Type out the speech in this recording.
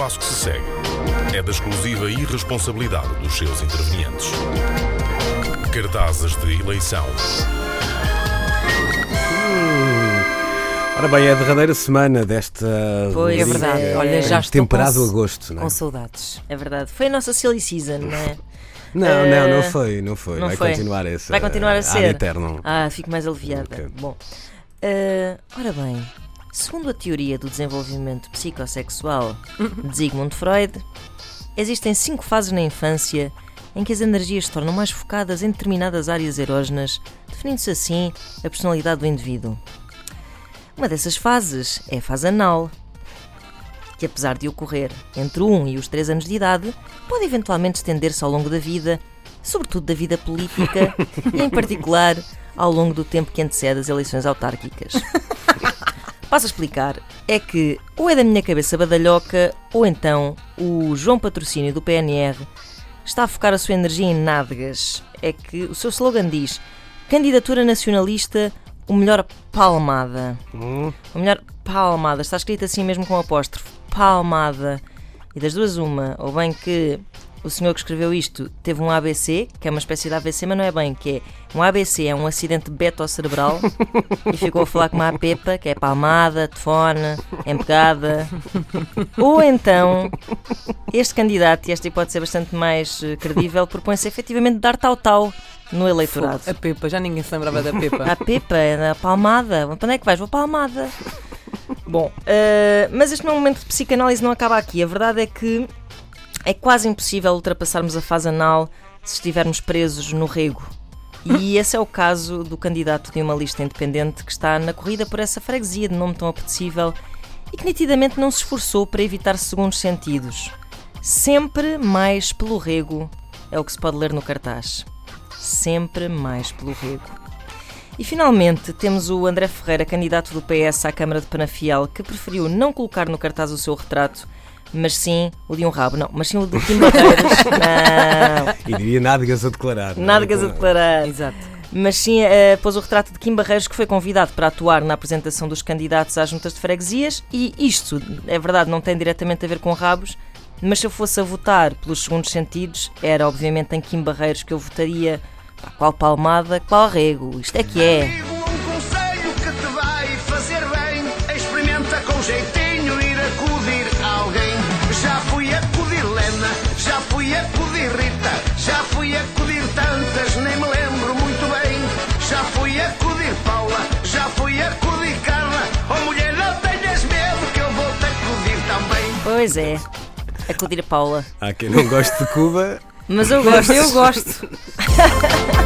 passo que se segue é da exclusiva irresponsabilidade dos seus intervenientes. Cartazes de eleição. Ora bem, é a derradeira semana desta. Pois É verdade. é. Olha, já estou temperado com, agosto, não é? com saudades. É verdade. Foi a nossa silly season, não é? Não, Eh, não, não foi, não foi. não Vai foi. continuar essa. Vai continuar a ad ser. eternum. Ah, fico mais aliviada. Ok. Bom, eh, ora bem, segundo a teoria do desenvolvimento psicossexual de Sigmund Freud, existem cinco fases na infância em que as energias se tornam mais focadas em determinadas áreas erógenas, definindo-se assim a personalidade do indivíduo. Uma dessas fases é a fase anal, que apesar de ocorrer entre 1 e os 3 anos de idade, pode eventualmente estender-se ao longo da vida, sobretudo da vida política e, em particular, ao longo do tempo que antecede as eleições autárquicas. Passo a explicar. É que ou é da minha cabeça badalhoca, ou então o João Patrocínio do PNR está a focar a sua energia em nádegas. É que o seu slogan diz: Candidatura nacionalista, o melhor palmada. Hum, O melhor palmada, está escrito assim mesmo com apóstrofe, palmada. E das duas, uma, ou bem que o senhor que escreveu isto teve um ABC, que é uma espécie de AVC, mas não é bem, que é um ABC, é um acidente beto-cerebral, e ficou a falar com uma pepa, que é palmada, tefone, empegada. Ou então, este candidato, e esta hipótese é bastante mais eh, credível, propõe-se efetivamente dar tal-tal no eleitorado. A Pepa, já ninguém se lembrava da Pepa. A Pepa, a palmada. Para onde é que vais? Vou palmada. Bom, eh, mas este meu momento de psicanálise não acaba aqui. A verdade é que é quase impossível ultrapassarmos a fase anal se estivermos presos no rego. E esse é o caso do candidato de uma lista independente que está na corrida por essa freguesia de nome tão apetecível e que nitidamente não se esforçou para evitar segundos sentidos. Sempre mais pelo rego é o que se pode ler no cartaz. Sempre mais pelo rego. E finalmente temos o André Ferreira, candidato do PS à Câmara de Penafiel, que preferiu não colocar no cartaz o seu retrato, mas sim o de um rabo. Não, mas sim o do Kim Barreiros. não, E diria nádegas a declarar. não é? nádegas a declarar. Exato. Mas sim, eh, pôs o retrato de Kim Barreiros, que foi convidado para atuar na apresentação dos candidatos às juntas de freguesias. E isto, é verdade, não tem diretamente a ver com rabos, mas se eu fosse a votar pelos segundos sentidos, era obviamente em Kim Barreiros que eu votaria. Pá, qual palmada, qual rego. Isto é que é. Digo um conselho que te vai fazer bem. Experimenta com jeitinho Pois é, acudir a Paula. Há quem não goste de Cuba. Mas eu gosto. Eu gosto.